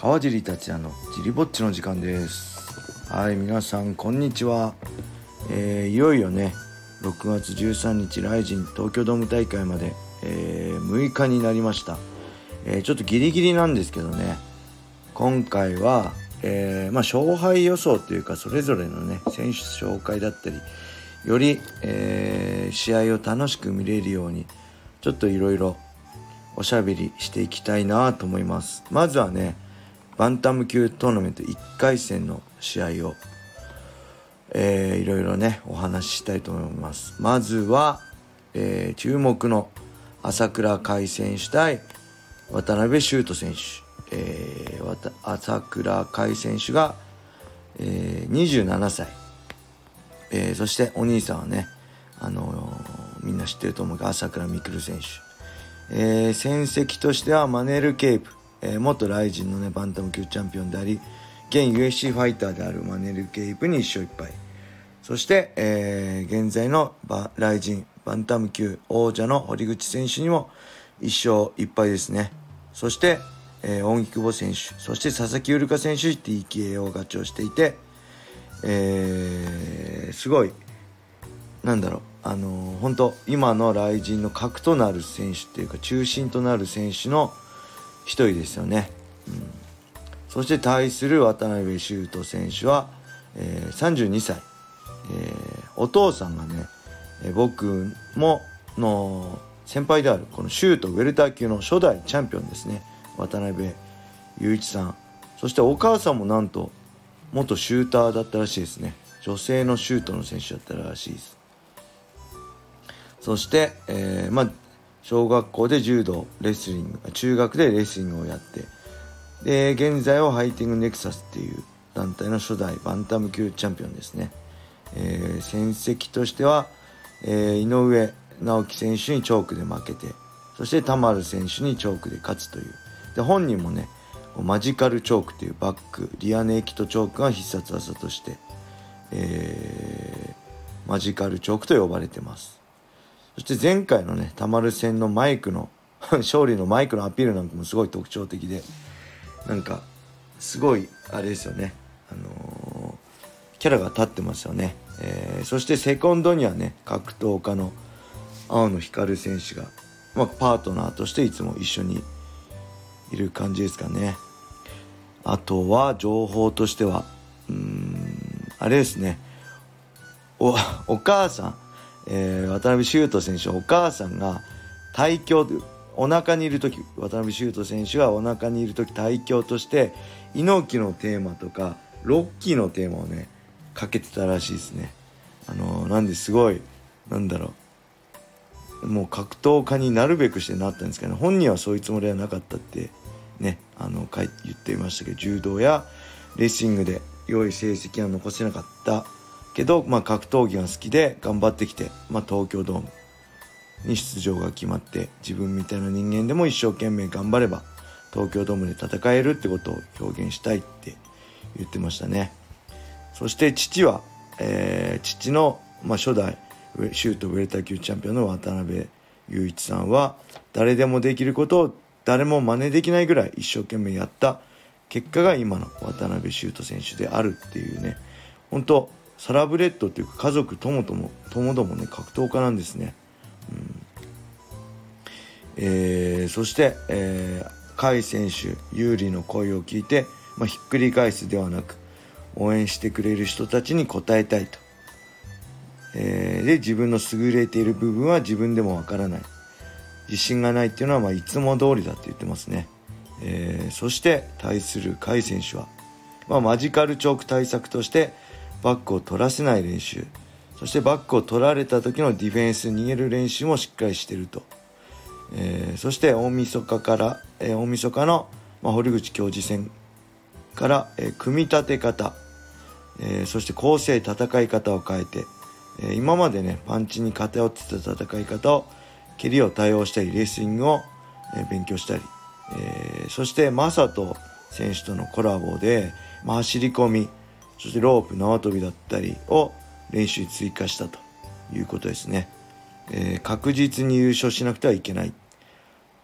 川尻達也のジリぼっちの時間です。はい皆さんこんにちは、えー、いよいよね6月13日ライジン東京ドーム大会まで、えー、6日になりました、えー、ちょっとギリギリなんですけどね。今回は、えーまあ、勝敗予想というかそれぞれのね選手紹介だったりより、え、試合を楽しく見れるようにちょっといろいろおしゃべりしていきたいなと思います。まずはねバンタム級トーナメント1回戦の試合を、えー、いろいろねお話ししたいと思います。まずは、えー、注目の朝倉海選手対渡辺修斗選手、えー、朝倉海選手が、えー、27歳、えー、そしてお兄さんはね、あのー、みんな知ってると思うが朝倉未来選手。えー、戦績としてはマネル・ケープ、えー、元ライジンのねバンタム級チャンピオンであり現 USC ファイターであるマネル・ケープに1勝1敗。そして、えー、現在のバライジンバンタム級王者の堀口選手にも1勝1敗ですね。そして、えー、大木久保選手そして佐々木ウルカ選手 TKO 勝ちをしていて、えー、すごいなんだろうあの本当今の雷神の核となる選手っていうか中心となる選手の一人ですよね、うん、そして対する渡辺修斗選手は、えー、32歳、えー、お父さんがね、えー、僕もの先輩であるこのシュートウェルター級の初代チャンピオンですね。渡辺雄一さん。そしてお母さんもなんと元シューターだったらしいですね。女性のシュートの選手だったらしいです。そして、えー、まあ、小学校で柔道、レスリング、中学でレスリングをやって、で、現在はハイティングネクサスっていう団体の初代バンタム級チャンピオンですね。えー、戦績としては、えー、井上直樹選手にチョークで負けて、そして田丸選手にチョークで勝つという。で、本人もね、マジカルチョークというバック、リアネキトチョークが必殺技として、えー、マジカルチョークと呼ばれてます。そして前回のね、たまる戦のマイクの 勝利のマイクのアピールなんかもすごい特徴的で、なんか、すごい、あれですよね。あのー、キャラが立ってますよね。えー、そしてセコンドにはね、格闘家の青野光選手が、まあ、パートナーとしていつも一緒にいる感じですかね。あとは、情報としては、うん、あれですね。お、お母さん、えー、渡辺修斗選手お母さんが対強お腹にいる時渡辺修斗選手がお腹にいる時対強として猪木のテーマとかロッキーのテーマをねかけてたらしいですね。あのー、なんですごいなんだろう。もう格闘家になるべくしてなったんですけど、ね、本人はそういうつもりはなかったってねあの言っていましたけど柔道やレスリングで良い成績は残せなかった。けど、まあ、格闘技が好きで頑張ってきて、まあ、東京ドームに出場が決まって自分みたいな人間でも一生懸命頑張れば東京ドームで戦えるってことを表現したいって言ってましたね。そして父は、えー、父の、まあ、初代シュートウェルター級チャンピオンの渡辺雄一さんは誰でもできることを誰も真似できないぐらい一生懸命やった結果が今の渡辺修斗選手であるっていうね。本当サラブレッドっていうか家族ともともともどもね格闘家なんですね、うん。えー、そして、えー、甲斐選手有利の声を聞いて、まあ、ひっくり返すではなく応援してくれる人たちに応えたいと、えー、で自分の優れている部分は自分でもわからない。自信がないっていうのは、まあ、いつも通りだって言ってますね、えー、そして対する甲斐選手は、まあ、マジカルチョーク対策としてバックを取らせない練習。そしてバックを取られた時のディフェンス逃げる練習もしっかりしてると、えー、そして大晦日から、えー、大晦日の、まあ、堀口教授戦から、えー、組み立て方、えー、そして構成戦い方を変えて、えー、今までねパンチに偏ってた戦い方を蹴りを対応したりレースリングを、えー、勉強したり、えー、そして正人選手とのコラボで、まあ、走り込みそしてロープ縄跳びだったりを練習に追加したということですね、えー、確実に優勝しなくてはいけない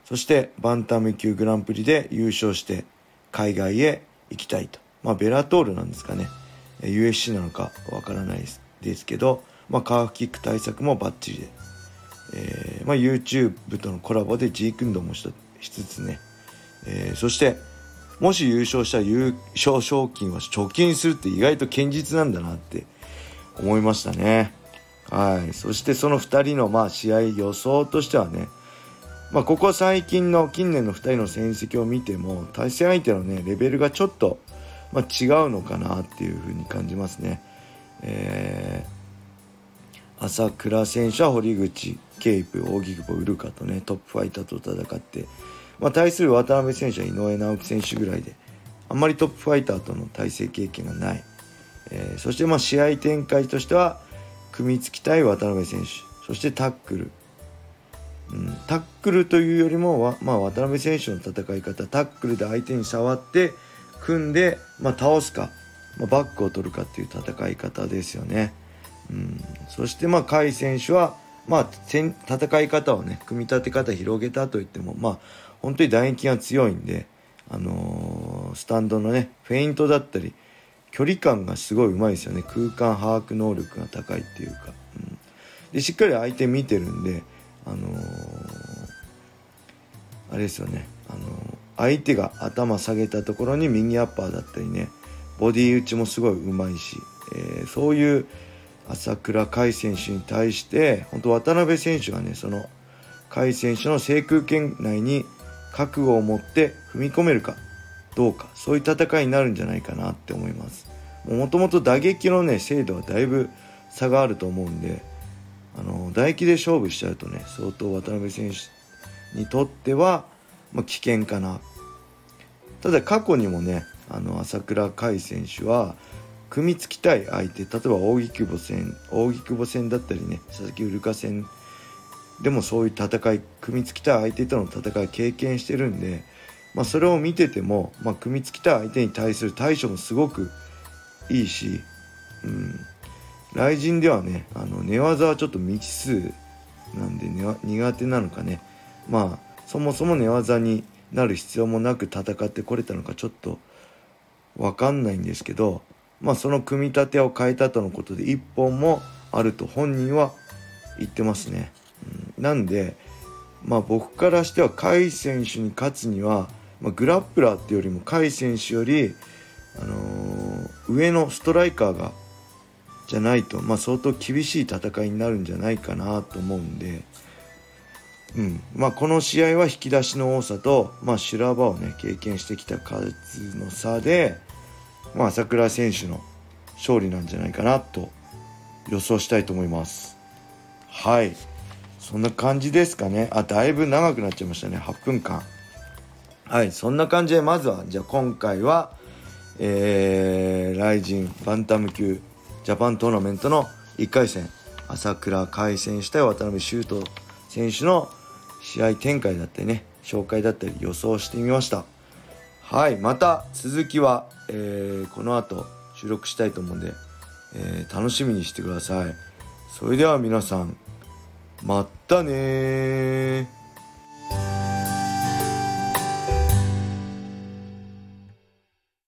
そしてバンタム級グランプリで優勝して海外へ行きたいと。まあ、ベラトールなんですかね。USC なのかわからないですけど、まあ、カーフキック対策もバッチリで、えーまあ、YouTube とのコラボで G クンドもしつつね、えー、そしてもし優勝したら優勝賞金は貯金するって意外と堅実なんだなって思いましたね。はい。そしてその2人のまあ試合予想としてはね、まあ、ここ最近の近年の2人の戦績を見ても対戦相手のねレベルがちょっと、まあ、違うのかなっていうふうに感じますね。えー、朝倉選手は堀口ケイプ扇久保ウルカとねトップファイターと戦って、まあ、対する渡辺選手は井上直樹選手ぐらいであんまりトップファイターとの対戦経験がない、えー、そしてまあ試合展開としては組みつきたい渡辺選手。そしてタックル。うん、タックルというよりも、まあ、渡辺選手の戦い方。タックルで相手に触って組んで、まあ、倒すか、まあ、バックを取るかっていう戦い方ですよね。うん、そしてまあ甲斐選手は、まあ、戦い方をね組み立て方広げたといってもまあ本当に打撃が強いんで、あのー、スタンドのねフェイントだったり距離感がすごいうまいですよね。空間把握能力が高いっていうか、うん、でしっかり相手見てるんであのー、あれですよね、あのー、相手が頭下げたところに右アッパーだったりねボディ打ちもすごいうまいし、えー、そういう朝倉海選手に対して本当渡辺選手がねその海選手の制空圏内に覚悟を持って踏み込めるかどうかそういう戦いになるんじゃないかなって思います。もともと打撃のね精度はだいぶ差があると思うんであの唾液で勝負しちゃうとね相当渡辺選手にとっては、まあ、危険かな。ただ過去にもねあの朝倉海選手は組みつきたい相手例えば扇久保戦扇久保戦だったりね佐々木ウルカ戦でもそういう戦い組みつきたい相手との戦い経験してるんで、まあ、それを見てても、まあ、組みつきたい相手に対する対処もすごくいいし、うん、雷神ではねあの寝技はちょっと未知数なんで、ね、苦手なのかねまあそもそも寝技になる必要もなく戦ってこれたのかちょっと分かんないんですけどまあその組み立てを変えたとのことで1本もあると本人は言ってますね。なんでまあ僕からしては甲斐選手に勝つには、まあ、グラップラーっていうよりも甲斐選手より、あのー、上のストライカーがじゃないと、まあ、相当厳しい戦いになるんじゃないかなと思うんで、うんまあ、この試合は引き出しの多さと、まあ、修羅場をね経験してきた数の差で、まあ、朝倉選手の勝利なんじゃないかなと予想したいと思います。はいそんな感じですかね。あ、だいぶ長くなっちゃいましたね。8分間。はい、そんな感じで、まずは、じゃあ今回は、えー、ライジンバンタム級ジャパントーナメントの1回戦朝倉海選手対渡辺修斗選手の試合展開だったりね紹介だったり予想してみましたはいまた続きは、えー、この後収録したいと思うんで、えー、楽しみにしてくださいそれでは皆さんまったね